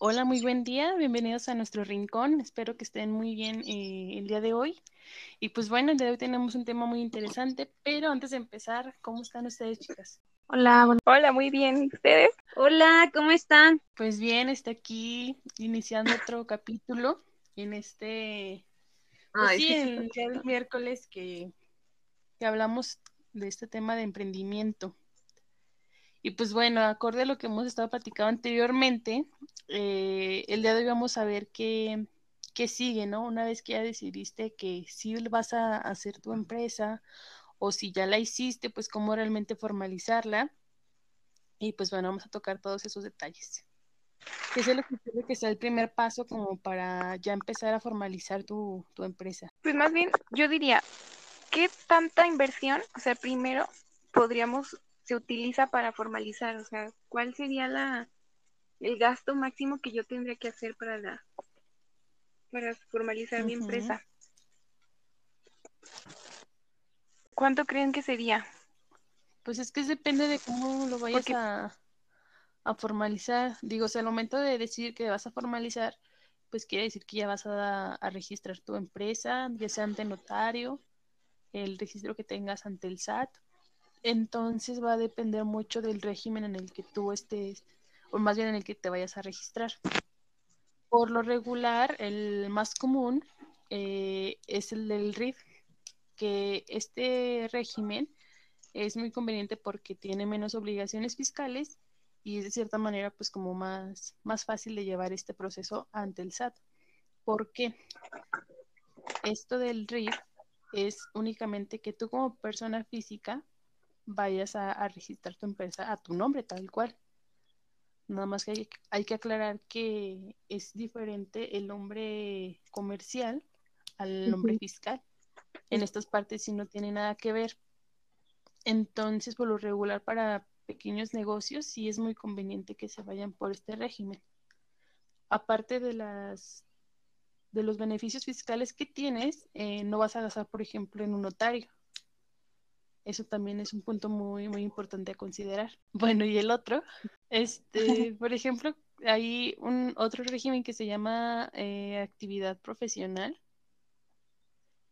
Hola, muy buen día. Bienvenidos a nuestro rincón. Espero que estén muy bien eh, el día de hoy. Y pues bueno, el día de hoy tenemos un tema muy interesante, pero antes de empezar, ¿cómo están ustedes, chicas? Hola, bueno. Hola, muy bien. ¿Y ¿Ustedes? Hola, ¿cómo están? Pues bien, está aquí iniciando otro capítulo en este, pues Ay, sí, sí, el día del miércoles que, que hablamos de este tema de emprendimiento. Y pues bueno, acorde a lo que hemos estado platicando anteriormente, eh, el día de hoy vamos a ver qué, qué sigue, ¿no? Una vez que ya decidiste que sí vas a hacer tu empresa o si ya la hiciste, pues cómo realmente formalizarla. Y pues bueno, vamos a tocar todos esos detalles. ¿Qué es lo que creo que sea el primer paso como para ya empezar a formalizar tu, tu empresa? Pues más bien, yo diría, ¿qué tanta inversión, o sea, primero podríamos, se utiliza para formalizar? O sea, ¿cuál sería la, el gasto máximo que yo tendría que hacer para la, para formalizar mi empresa? ¿Cuánto creen que sería? Pues es que depende de cómo lo vayas Porque- a, a formalizar. Digo, o sea, al momento de decir que vas a formalizar, pues quiere decir que ya vas a, a registrar tu empresa, ya sea ante notario, el registro que tengas ante el SAT. Entonces va a depender mucho del régimen en el que tú estés, o más bien en el que te vayas a registrar. Por lo regular, el más común eh, es el del RIF, que este régimen es muy conveniente porque tiene menos obligaciones fiscales y es de cierta manera pues como más, más fácil de llevar este proceso ante el SAT. ¿Por qué? Esto del RIF es únicamente que tú como persona física vayas a, a registrar tu empresa a tu nombre tal cual. Nada más que hay, hay que aclarar que es diferente el nombre comercial al nombre fiscal. En estas partes sí no tiene nada que ver. Entonces, por lo regular, para pequeños negocios sí es muy conveniente que se vayan por este régimen. Aparte de las de los beneficios fiscales que tienes, eh, no vas a gastar, por ejemplo, en un notario. Eso también es un punto muy, muy importante a considerar. Bueno, y el otro, este, por ejemplo, hay un otro régimen que se llama eh, actividad profesional,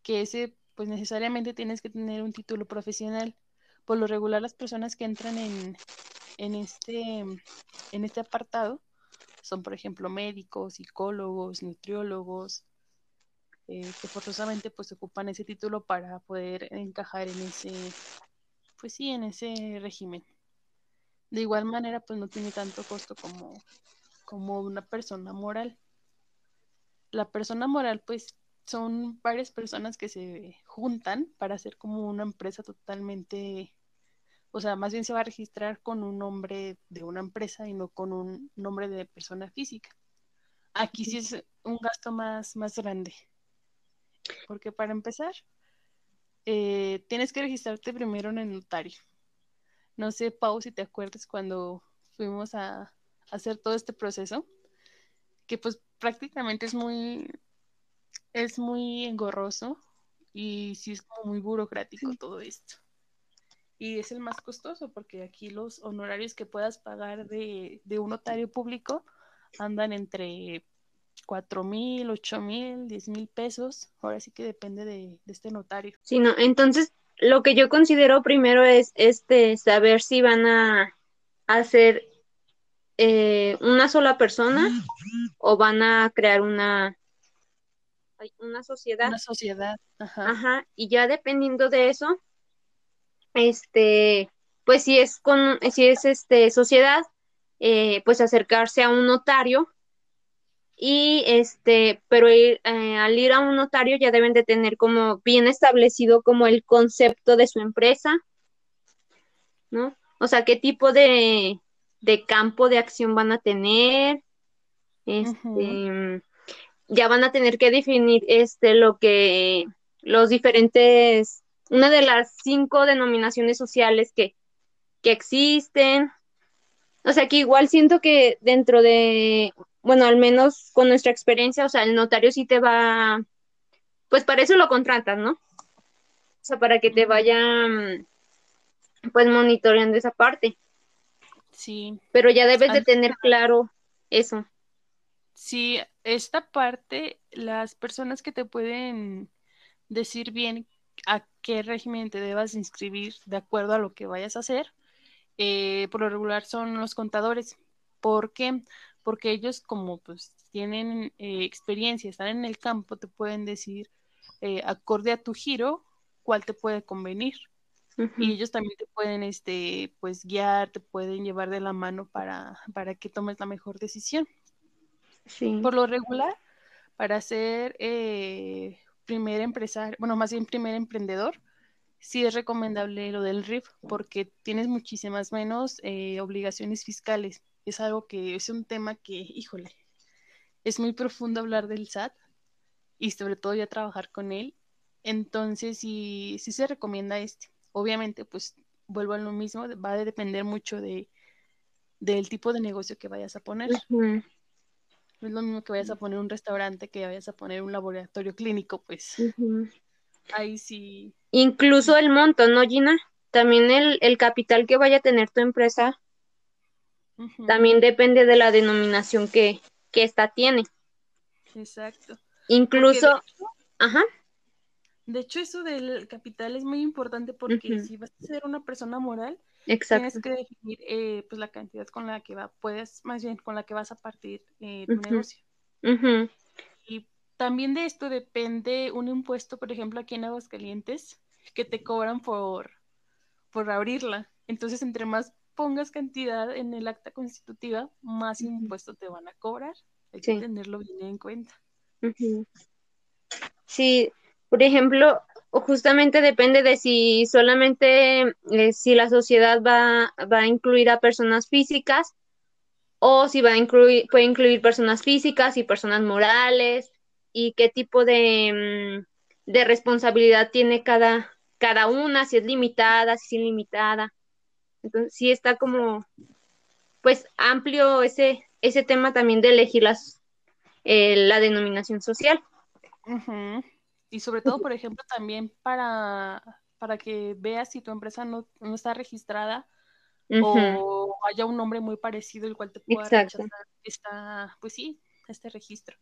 que ese, pues necesariamente tienes que tener un título profesional. Por lo regular, las personas que entran en, en este, en este apartado son, por ejemplo, médicos, psicólogos, nutriólogos, eh, que forzosamente pues ocupan ese título para poder encajar en ese, pues sí, en ese régimen. De igual manera, pues no tiene tanto costo como, como una persona moral. La persona moral, pues son varias personas que se juntan para hacer como una empresa totalmente, o sea, más bien se va a registrar con un nombre de una empresa y no con un nombre de persona física. Aquí sí es un gasto más, más grande. Porque para empezar, eh, tienes que registrarte primero en el notario. No sé, Pau, si te acuerdas cuando fuimos a hacer todo este proceso, que pues prácticamente es muy, es muy engorroso y sí es como muy burocrático Sí. todo esto. Y es el más costoso porque aquí los honorarios que puedas pagar de, de un notario público andan entre cuatro mil, ocho mil, diez mil pesos. Ahora sí que depende de, de este notario. Sí, no, entonces lo que yo considero primero es este saber si van a hacer eh, una sola persona o van a crear una, una sociedad. Una sociedad. Ajá. Ajá, y ya dependiendo de eso, este, pues si es con, si es este sociedad, eh, pues acercarse a un notario y este, pero ir, eh, al ir a un notario ya deben de tener como bien establecido como el concepto de su empresa, ¿no? O sea, qué tipo de, de campo de acción van a tener, este, ya van a tener que definir este lo que los diferentes, una de las cinco denominaciones sociales que, que existen. O sea que igual siento que dentro de, bueno, al menos con nuestra experiencia, o sea, el notario sí te va, pues para eso lo contratas, ¿no? O sea, para que te vaya, pues monitoreando esa parte. Sí. Pero ya debes de tener claro eso. Sí, esta parte, las personas que te pueden decir bien a qué régimen te debas inscribir de acuerdo a lo que vayas a hacer, eh, por lo regular son los contadores. ¿Por qué? Porque ellos como pues tienen eh, experiencia, están en el campo, te pueden decir, eh, acorde a tu giro, cuál te puede convenir. Y ellos también te pueden, este, pues, guiar, te pueden llevar de la mano para, para que tomes la mejor decisión. Sí. Por lo regular, para ser eh, primer empresario, bueno, más bien primer emprendedor, sí es recomendable lo del RIF porque tienes muchísimas menos eh, obligaciones fiscales. Es algo que es un tema que, híjole, es muy profundo hablar del SAT y sobre todo ya trabajar con él. Entonces, sí, sí se recomienda este. Obviamente, pues vuelvo a lo mismo, va a depender mucho de del tipo de negocio que vayas a poner. No es lo mismo que vayas a poner un restaurante que vayas a poner un laboratorio clínico, pues ahí sí. Incluso el monto, ¿no, Gina? También el, el capital que vaya a tener tu empresa también depende de la denominación que, que esta tiene. Exacto. Incluso, ajá. De hecho, eso del capital es muy importante porque si vas a ser una persona moral, Exacto. tienes que definir eh, pues la cantidad con la que va, puedes, más bien con la que vas a partir eh, tu negocio. Y también de esto depende un impuesto, por ejemplo, aquí en Aguascalientes, que te cobran por, por abrirla. Entonces, entre más pongas cantidad en el acta constitutiva, más impuesto te van a cobrar. Hay que tenerlo bien en cuenta. Sí, por ejemplo, justamente depende de si solamente eh, si la sociedad va, va, a incluir a personas físicas o si va a incluir, puede incluir personas físicas y personas morales y qué tipo de, mm, de responsabilidad tiene cada, cada una, si es limitada, si es ilimitada. Entonces, sí está como, pues, amplio ese, ese tema también de elegir las, eh, la denominación social. Y sobre todo, por ejemplo, también para, para que veas si tu empresa no, no está registrada o haya un nombre muy parecido el cual te pueda Exacto. rechazar esta, pues sí, este registro.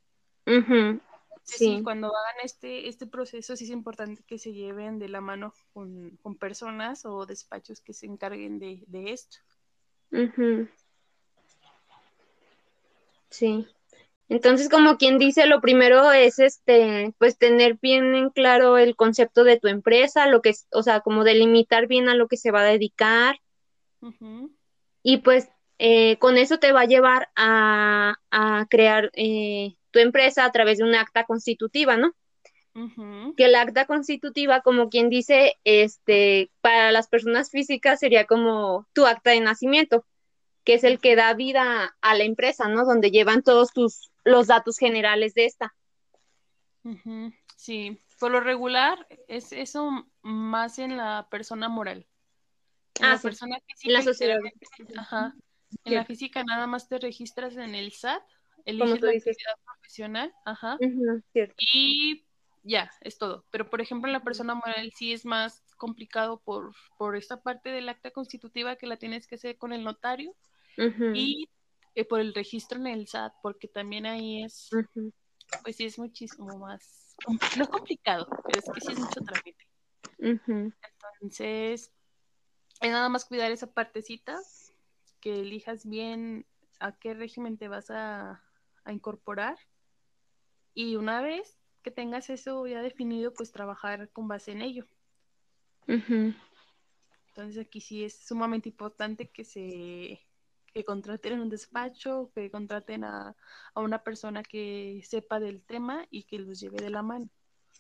Sí. cuando hagan este, este proceso sí es importante que se lleven de la mano con, con personas o despachos que se encarguen de, de esto. Sí. Entonces, como quien dice, lo primero es este, pues tener bien en claro el concepto de tu empresa, lo que es, o sea, como delimitar bien a lo que se va a dedicar. Y pues eh, con eso te va a llevar a, a crear eh, tu empresa a través de un acta constitutiva, ¿no? Que el acta constitutiva, como quien dice, este, para las personas físicas sería como tu acta de nacimiento, que es el que da vida a la empresa, ¿no? Donde llevan todos tus los datos generales de esta. Sí, por lo regular es eso más en la persona moral. En ah, la sí. persona física. En la sociedad. Ajá. En la física nada más te registras en el SAT, eliges la actividad profesional, ajá. y ya, es todo. Pero por ejemplo en la persona moral sí es más complicado por, por esta parte del acta constitutiva que la tienes que hacer con el notario y eh, por el registro en el SAT, porque también ahí es, pues sí es muchísimo más, no complicado, pero es que sí es mucho trámite. Entonces, es nada más cuidar esa partecita, que elijas bien a qué régimen te vas a, a incorporar y una vez que tengas eso ya definido, pues trabajar con base en ello. Entonces aquí sí es sumamente importante que se que contraten un despacho, que contraten a, una persona que sepa del tema y que los lleve de la mano.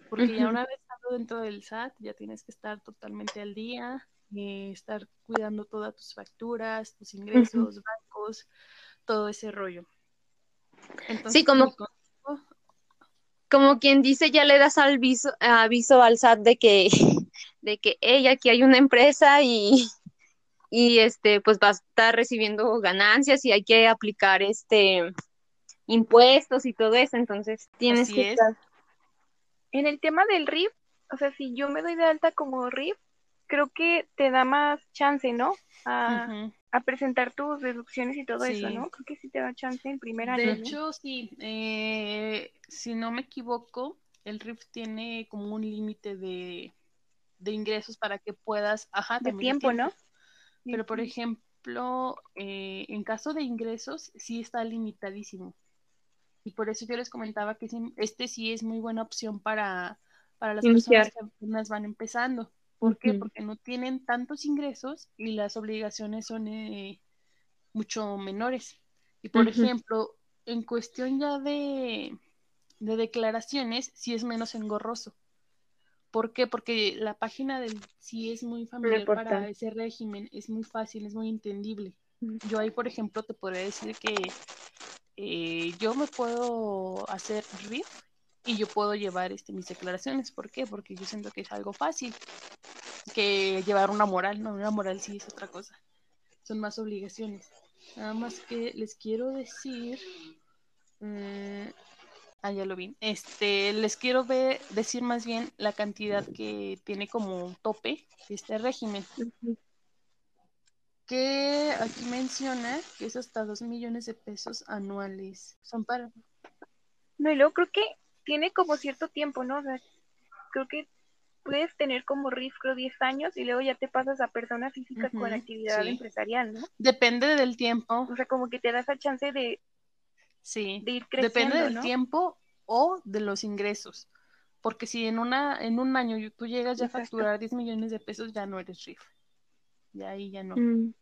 Porque ya una vez estando dentro del SAT, ya tienes que estar totalmente al día, y estar cuidando todas tus facturas, tus ingresos, bancos, todo ese rollo. Sí, como, como quien dice, ya le das aviso, aviso al SAT de que, de que, hey, aquí hay una empresa y, y este pues va a estar recibiendo ganancias y hay que aplicar este impuestos y todo eso, entonces tienes que estar en el tema del RIF, o sea, si yo me doy de alta como RIF, creo que te da más chance, ¿no? A, a presentar tus deducciones y todo eso, ¿no? Creo que sí te da chance en primer año. De hecho, sí. Eh, si no me equivoco, el RIF tiene como un límite de, ingresos para que puedas, ajá, de tiempo, ¿no? Pero por ejemplo, eh, en caso de ingresos, sí está limitadísimo. Y por eso yo les comentaba que este sí es muy buena opción para, para las personas que apenas van empezando. ¿Por qué? Porque no tienen tantos ingresos y las obligaciones son eh, mucho menores. Y por ejemplo, en cuestión ya de, de declaraciones, sí es menos engorroso. ¿Por qué? Porque la página del sí es muy familiar para ese régimen, es muy fácil, es muy entendible. Yo ahí, por ejemplo, te podría decir que eh, yo me puedo hacer RIF y yo puedo llevar este, mis declaraciones. ¿Por qué? Porque yo siento que es algo fácil que llevar una moral, no, una moral sí es otra cosa. Son más obligaciones. Nada más que les quiero decir. Eh, ah, ya lo vi. Este, les quiero ver, decir más bien la cantidad que tiene como tope este régimen. Que aquí menciona que es hasta dos millones de pesos anuales. Son para. No, y luego creo que tiene como cierto tiempo, ¿no? O sea, creo que puedes tener como RIF, creo, 10 años y luego ya te pasas a persona física con actividad empresarial, ¿no? Depende del tiempo. O sea, como que te da esa chance de, sí. de ir creciendo. Depende del tiempo o de los ingresos. Porque si en, una, en un año tú llegas ya a facturar 10 millones de pesos, ya no eres RIF. Ya ahí ya no. Mm.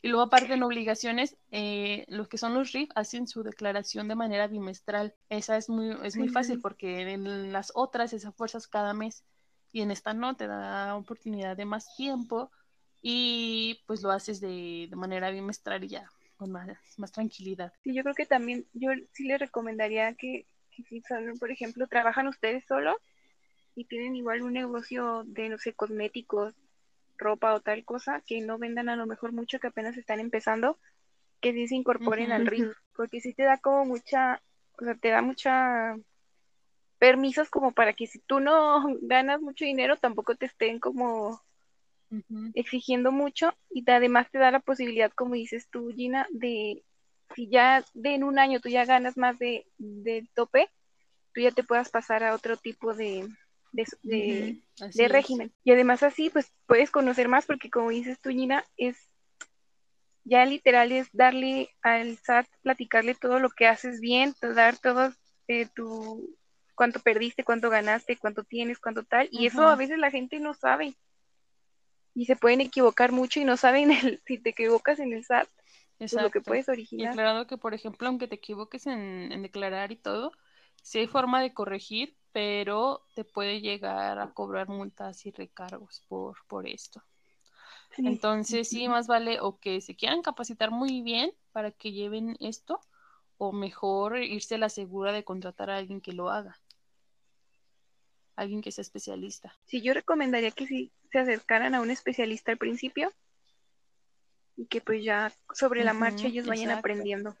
Y luego aparte en obligaciones, eh, los que son los RIF hacen su declaración de manera bimestral. Esa es muy, es muy fácil porque en las otras esas fuerzas cada mes y en esta no te da oportunidad de más tiempo y pues lo haces de, manera bimestral y ya con más, más tranquilidad. Sí, yo creo que también yo sí les recomendaría que, que si son, por ejemplo, trabajan ustedes solo y tienen igual un negocio de, no sé, cosméticos ropa o tal cosa, que no vendan a lo mejor mucho, que apenas están empezando, que sí se incorporen al ritmo, porque sí te da como mucha, o sea, te da mucha permisos como para que si tú no ganas mucho dinero, tampoco te estén como exigiendo mucho y además te da la posibilidad, como dices tú, Gina, de si ya de en un año tú ya ganas más de, de tope, tú ya te puedas pasar a otro tipo de, de, régimen. Y además así, pues puedes conocer más porque como dices tú, Gina, es ya literal es darle al SAT, platicarle todo lo que haces bien, dar todo eh, tu cuánto perdiste, cuánto ganaste, cuánto tienes, cuánto tal, y eso a veces la gente no sabe. Y se pueden equivocar mucho y no saben el, si te equivocas en el SAT, es pues, lo que puedes originar. Y que, por ejemplo, aunque te equivoques en, en declarar y todo, si hay forma de corregir, pero te puede llegar a cobrar multas y recargos por, por esto. Entonces, sí, más vale o que se quieran capacitar muy bien para que lleven esto, o mejor irse a la segura de contratar a alguien que lo haga. Alguien que sea especialista. Sí, yo recomendaría que sí se acercaran a un especialista al principio y que pues ya sobre la marcha ellos vayan aprendiendo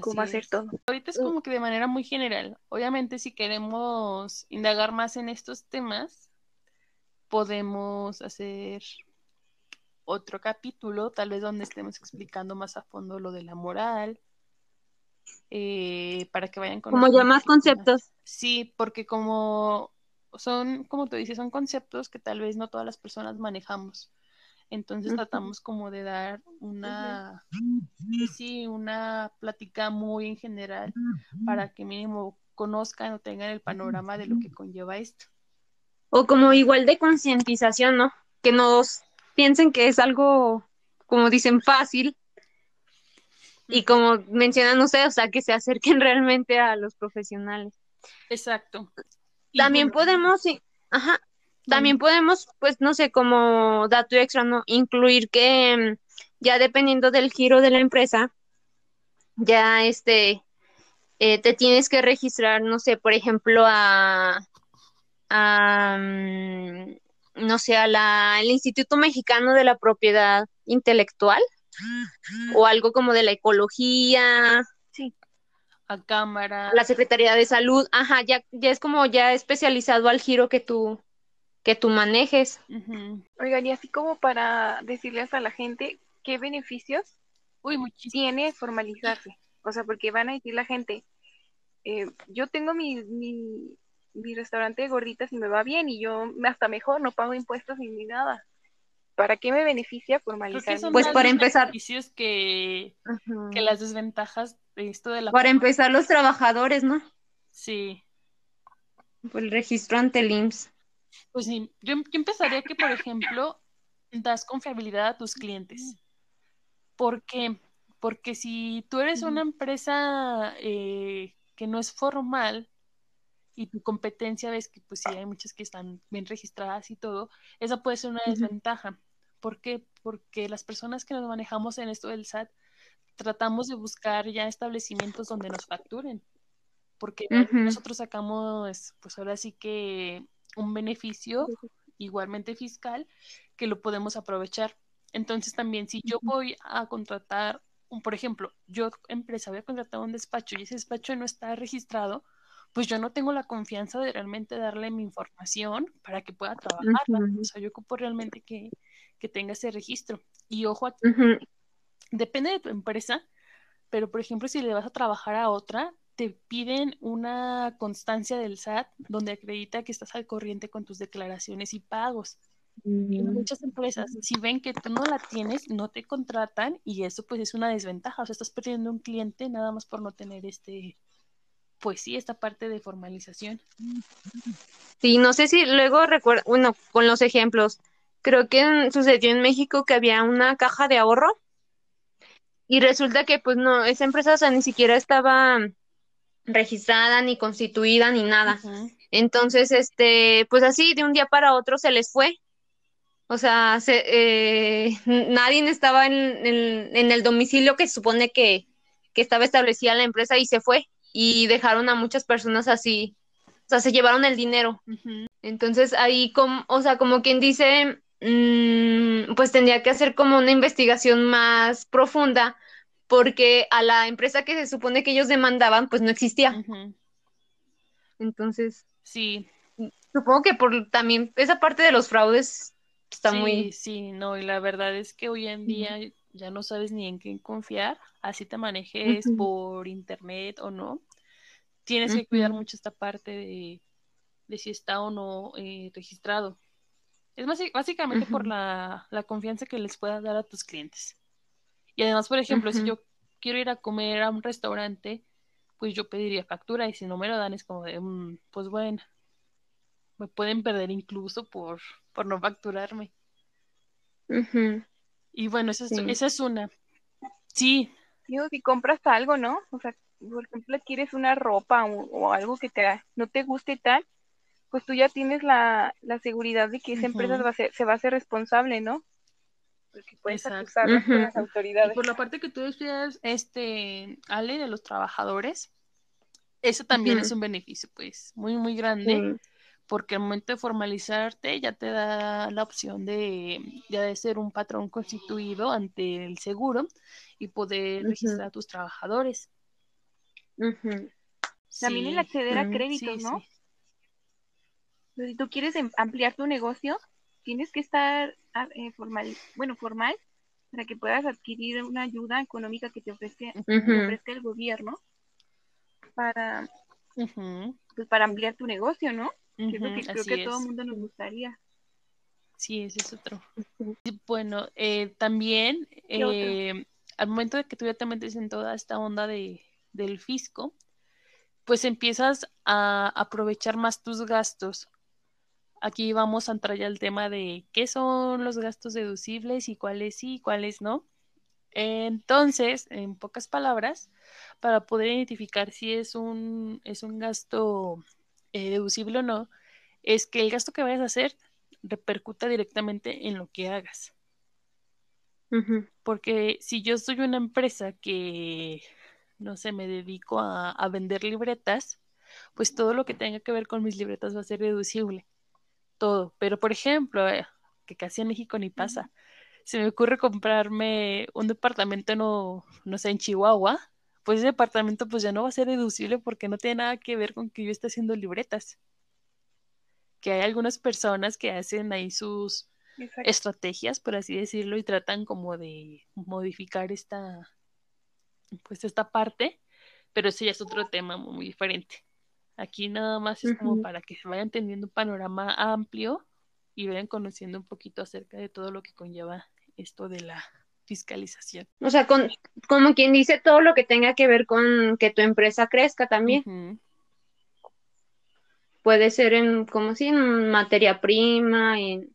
cómo hacer todo. Ahorita es como que de manera muy general. Obviamente si queremos indagar más en estos temas, podemos hacer otro capítulo, tal vez donde estemos explicando más a fondo lo de la moral, eh, para que vayan con... Como ya más conceptos. Sí, porque como son, como tú dices, son conceptos que tal vez no todas las personas manejamos. Entonces tratamos como de dar una, sí, una plática muy en general para que mínimo conozcan o tengan el panorama de lo que conlleva esto. O como igual de concientización, ¿no? Que nos piensen que es algo, como dicen, fácil. Y como mencionan ustedes, o sea, que se acerquen realmente a los profesionales. Exacto. También podemos, ajá, también podemos, pues, no sé, como dato extra, ¿no? Incluir que mm, ya dependiendo del giro de la empresa, ya este, eh, te tienes que registrar, no sé, por ejemplo, a, mm, no sé, a la, al Instituto Mexicano de la Propiedad Intelectual o algo como de la ecología. Sí. A cámara. La Secretaría de Salud, ajá, ya, ya es como ya especializado al giro que tú, que tú manejes. Oigan, y así como para decirles a la gente, qué beneficios Uy, tiene formalizarse. O sea, porque van a decir la gente, eh, yo tengo mi, mi, mi restaurante de gorditas y me va bien y yo hasta mejor no pago impuestos ni nada. ¿Para qué me beneficia formalizar? Pues para empezar- beneficios que, las desventajas de esto de la... Para empezar, los trabajadores, ¿no? Sí. Por el registro ante el IMSS. Pues sí, yo, yo empezaría que, por ejemplo, das confiabilidad a tus clientes. ¿Por qué? Porque si tú eres una empresa eh, que no es formal y tu competencia ves que pues sí hay muchas que están bien registradas y todo, esa puede ser una desventaja. ¿Por qué? Porque las personas que nos manejamos en esto del SAT tratamos de buscar ya establecimientos donde nos facturen. Porque nosotros sacamos, pues ahora sí que un beneficio igualmente fiscal que lo podemos aprovechar. Entonces también si yo voy a contratar, un, por ejemplo, yo empresa voy a contratar un despacho y ese despacho no está registrado, pues yo no tengo la confianza de realmente darle mi información para que pueda trabajarla. Ujú. O sea, yo ocupo realmente que, que tenga ese registro. Y ojo, depende de tu empresa, pero por ejemplo, si le vas a trabajar a otra, te piden una constancia del SAT donde acredita que estás al corriente con tus declaraciones y pagos. Y muchas empresas, si ven que tú no la tienes, no te contratan y eso pues es una desventaja. O sea, estás perdiendo un cliente nada más por no tener este, pues sí, esta parte de formalización. Sí, no sé si luego recuerdo, bueno, con los ejemplos, creo que sucedió en México que había una caja de ahorro y resulta que pues no, esa empresa, o sea, ni siquiera estaba registrada, ni constituida, ni nada. Entonces, este, pues así de un día para otro se les fue. O sea, se, eh, nadie estaba en, en- en el domicilio que se supone que, que estaba establecida la empresa y se fue. Y dejaron a muchas personas así. O sea, se llevaron el dinero. Entonces ahí, como, o sea, como quien dice, pues tendría que hacer como una investigación más profunda porque a la empresa que se supone que ellos demandaban, pues no existía. Entonces, Sí, supongo que por también esa parte de los fraudes está sí, muy... sí, no, y la verdad es que hoy en día ya no sabes ni en quién confiar, así te manejes por internet o no. Tienes que cuidar mucho esta parte de, de si está o no eh, registrado. Es basi- básicamente por la, la confianza que les puedas dar a tus clientes. Y además, por ejemplo, si yo quiero ir a comer a un restaurante, pues yo pediría factura y si no me lo dan es como de, "Mm, pues bueno, me pueden perder incluso por, por no facturarme. Y bueno, esa es, Sí. esa es una. Sí, Digo, si compras algo, ¿no? O sea, por ejemplo, quieres una ropa o, o algo que te, no te guste y tal, pues tú ya tienes la, la seguridad de que esa empresa va a ser, se va a hacer responsable, ¿no? Porque puedes Exacto. acusarlos con las y autoridades. por la parte que tú decías, este, Ale, de los trabajadores, eso también es un beneficio, pues, muy, muy grande. Porque al momento de formalizarte ya te da la opción de, ya de ser un patrón constituido ante el seguro y poder registrar a tus trabajadores. También el acceder a Mm, créditos, sí, ¿no? sí. Si tú quieres em- ampliar tu negocio, tienes que estar eh, formal, bueno, formal para que puedas adquirir una ayuda económica que te ofrezca, te ofrezca el gobierno para, pues, para ampliar tu negocio, ¿no? Que es lo que creo así que a todo es. mundo nos gustaría. Sí, ese es otro. Bueno, eh, también eh, al momento de que tú ya te metes en toda esta onda de, del fisco, pues empiezas a aprovechar más tus gastos. Aquí vamos a entrar ya al tema de qué son los gastos deducibles y cuáles sí y cuáles no. Entonces, en pocas palabras, para poder identificar si es un, es un gasto eh, deducible o no, es que el gasto que vayas a hacer repercuta directamente en lo que hagas. Porque si yo soy una empresa que, no sé, me dedico a, a vender libretas, pues todo lo que tenga que ver con mis libretas va a ser deducible. Todo. Pero, por ejemplo, eh, que casi en México ni pasa, se me ocurre comprarme un departamento, no, no sé, en Chihuahua, pues ese departamento pues ya no va a ser deducible porque no tiene nada que ver con que yo esté haciendo libretas. Que hay algunas personas que hacen ahí sus, estrategias, por así decirlo, y tratan como de modificar esta, pues esta parte, pero ese ya es otro tema muy diferente. Aquí nada más es como para que se vayan teniendo un panorama amplio y vayan conociendo un poquito acerca de todo lo que conlleva esto de la fiscalización. O sea, con, como quien dice todo lo que tenga que ver con que tu empresa crezca también. Puede ser en, como si, en materia prima, en,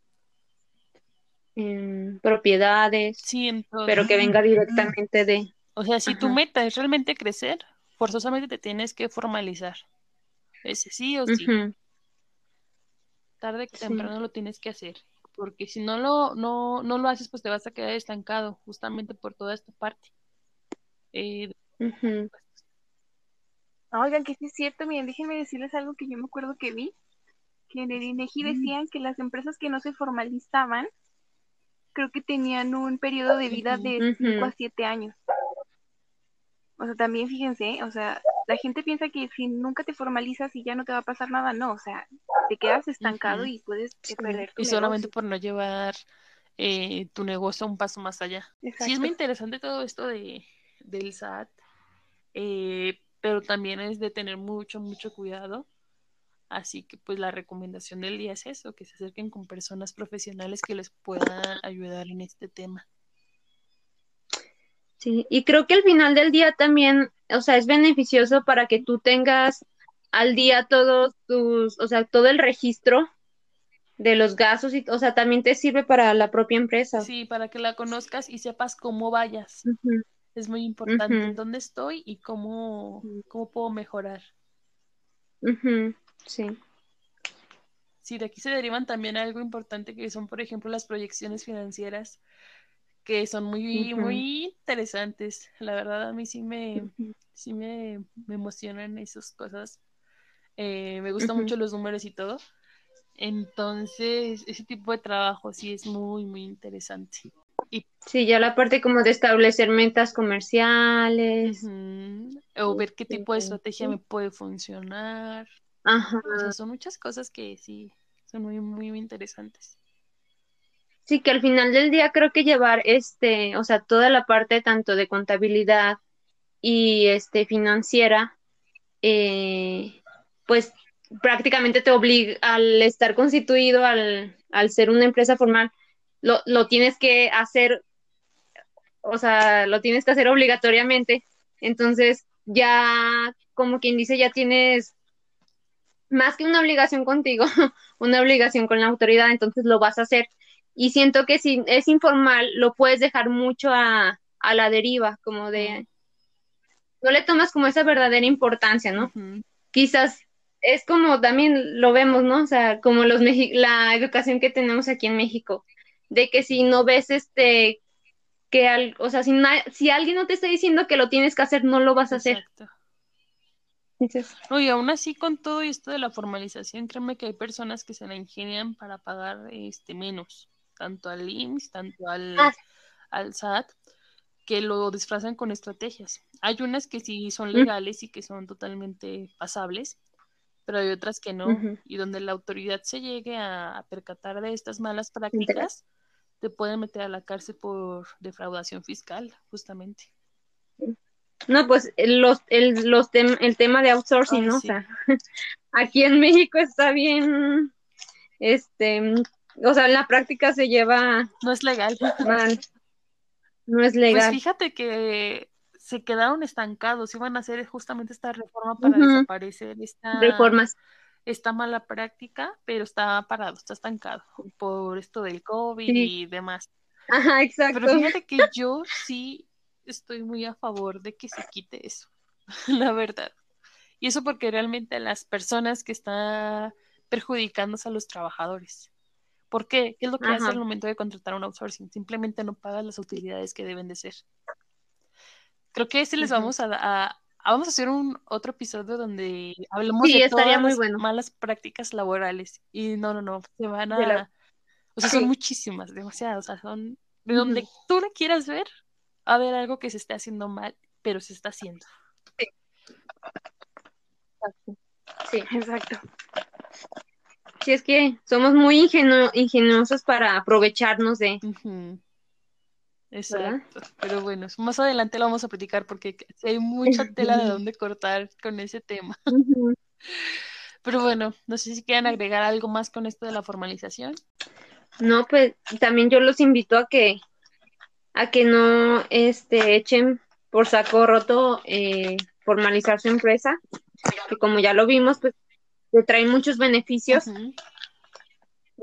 propiedades. Sí, en todo. Pero que venga directamente de. O sea, si tu meta es realmente crecer, forzosamente te tienes que formalizar. Ese sí o sí. Tarde que temprano lo tienes que hacer porque si no lo, no, no lo haces, pues te vas a quedar estancado justamente por toda esta parte. Eh, Oigan, que sí es cierto, miren, déjenme decirles algo que yo me acuerdo que vi, que en el INEGI decían que las empresas que no se formalizaban, creo que tenían un periodo de vida de 5 a 7 años. O sea, también fíjense, o sea, la gente piensa que si nunca te formalizas y ya no te va a pasar nada, no, o sea, te quedas estancado y puedes perder tu Y solamente por no llevar eh, tu negocio un paso más allá. Sí, es muy interesante todo esto de, del SAT, eh, pero también es de tener mucho, mucho cuidado. Así que pues la recomendación del día es eso, que se acerquen con personas profesionales que les puedan ayudar en este tema. Sí, y creo que al final del día también, o sea, es beneficioso para que tú tengas al día todos tus, o sea, todo el registro de los gastos y, o sea, también te sirve para la propia empresa. Sí, para que la conozcas y sepas cómo vayas. Es muy importante dónde estoy y cómo, cómo puedo mejorar. Sí. Sí, de aquí se derivan también algo importante que son, por ejemplo, las proyecciones financieras que son muy, muy interesantes. La verdad, a mí sí me, sí me, emocionan esas cosas. Eh, me gustan mucho los números y todo. Entonces, ese tipo de trabajo sí es muy, muy interesante. Y... Sí, ya la parte como de establecer metas comerciales. O ver qué tipo de estrategia me puede funcionar. Ajá. O sea, son muchas cosas que sí, son muy, muy interesantes. Sí, que al final del día creo que llevar este, o sea, toda la parte tanto de contabilidad y este financiera, eh, pues prácticamente te obliga al estar constituido, al, al ser una empresa formal, lo, lo tienes que hacer, o sea, lo tienes que hacer obligatoriamente. Entonces, ya, como quien dice, ya tienes más que una obligación contigo, una obligación con la autoridad, entonces lo vas a hacer y siento que si es informal, lo puedes dejar mucho a, la deriva, como de, no le tomas como esa verdadera importancia, ¿no? Quizás es como también lo vemos, ¿no? O sea, como los la educación que tenemos aquí en México, de que si no ves este, que, al, o sea, si, si alguien no te está diciendo que lo tienes que hacer, no lo vas a hacer. Oye, aún así con todo esto de la formalización, créeme que hay personas que se la ingenian para pagar este menos tanto al IMSS, tanto al, ah. al SAT, que lo disfrazan con estrategias. Hay unas que sí son legales y que son totalmente pasables, pero hay otras que no, y donde la autoridad se llegue a, percatar de estas malas prácticas, te pueden meter a la cárcel por defraudación fiscal, justamente. No, pues los, el, los el tema de outsourcing, ¿no? O sea, aquí en México está bien, este, o sea, en la práctica se lleva... No es legal. Mal. No es legal. Pues fíjate que se quedaron estancados, iban a hacer justamente esta reforma para desaparecer esta, Reformas. esta mala práctica, pero está parado, está estancado por esto del COVID y demás. Ajá, exacto. Pero fíjate que yo sí estoy muy a favor de que se quite eso, la verdad. Y eso porque realmente las personas que están perjudicándose a los trabajadores. ¿Por qué? ¿Qué es lo que hace al momento de contratar un outsourcing? Simplemente no pagas las utilidades que deben de ser. Creo que ese les vamos a, vamos a hacer un otro episodio donde hablemos de todas las malas prácticas laborales. Y no, no, no, se van a... O sea, son muchísimas, demasiadas. O sea, son de donde tú la quieras ver, a ver algo que se esté haciendo mal, pero se está haciendo. Sí. Sí, exacto. Sí, es que somos muy ingenu ingenuosos para aprovecharnos de. Exacto. Pero bueno, más adelante lo vamos a platicar porque hay mucha tela de dónde cortar con ese tema. Pero bueno, no sé si quieren agregar algo más con esto de la formalización. No, pues también yo los invito a que a que no este echen por saco roto eh, formalizar su empresa, que como ya lo vimos, pues le traen muchos beneficios.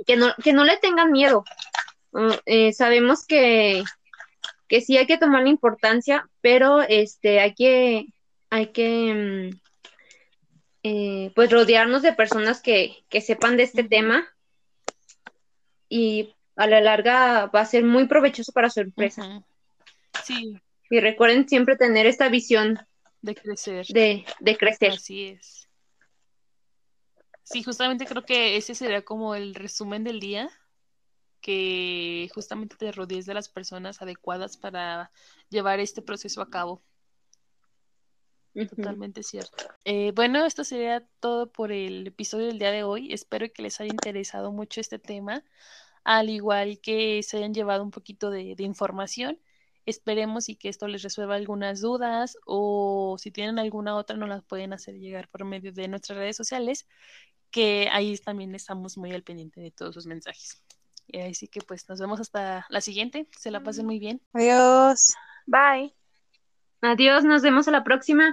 que no, que no le tengan miedo. Uh, eh, sabemos que, que sí hay que tomar la importancia, pero este hay que, hay que mm, eh, pues rodearnos de personas que, que sepan de este tema y a la larga va a ser muy provechoso para su empresa. Sí. Y recuerden siempre tener esta visión de crecer. De, de crecer. Así es. Sí, justamente creo que ese sería como el resumen del día, que justamente te rodees de las personas adecuadas para llevar este proceso a cabo. Totalmente cierto. Eh, bueno, esto sería todo por el episodio del día de hoy. Espero que les haya interesado mucho este tema, al igual que se hayan llevado un poquito de, información. Esperemos y que esto les resuelva algunas dudas o si tienen alguna otra nos las pueden hacer llegar por medio de nuestras redes sociales, que ahí también estamos muy al pendiente de todos sus mensajes. Así que pues nos vemos hasta la siguiente. Se la pasen muy bien. Adiós. Bye. Adiós, nos vemos a la próxima.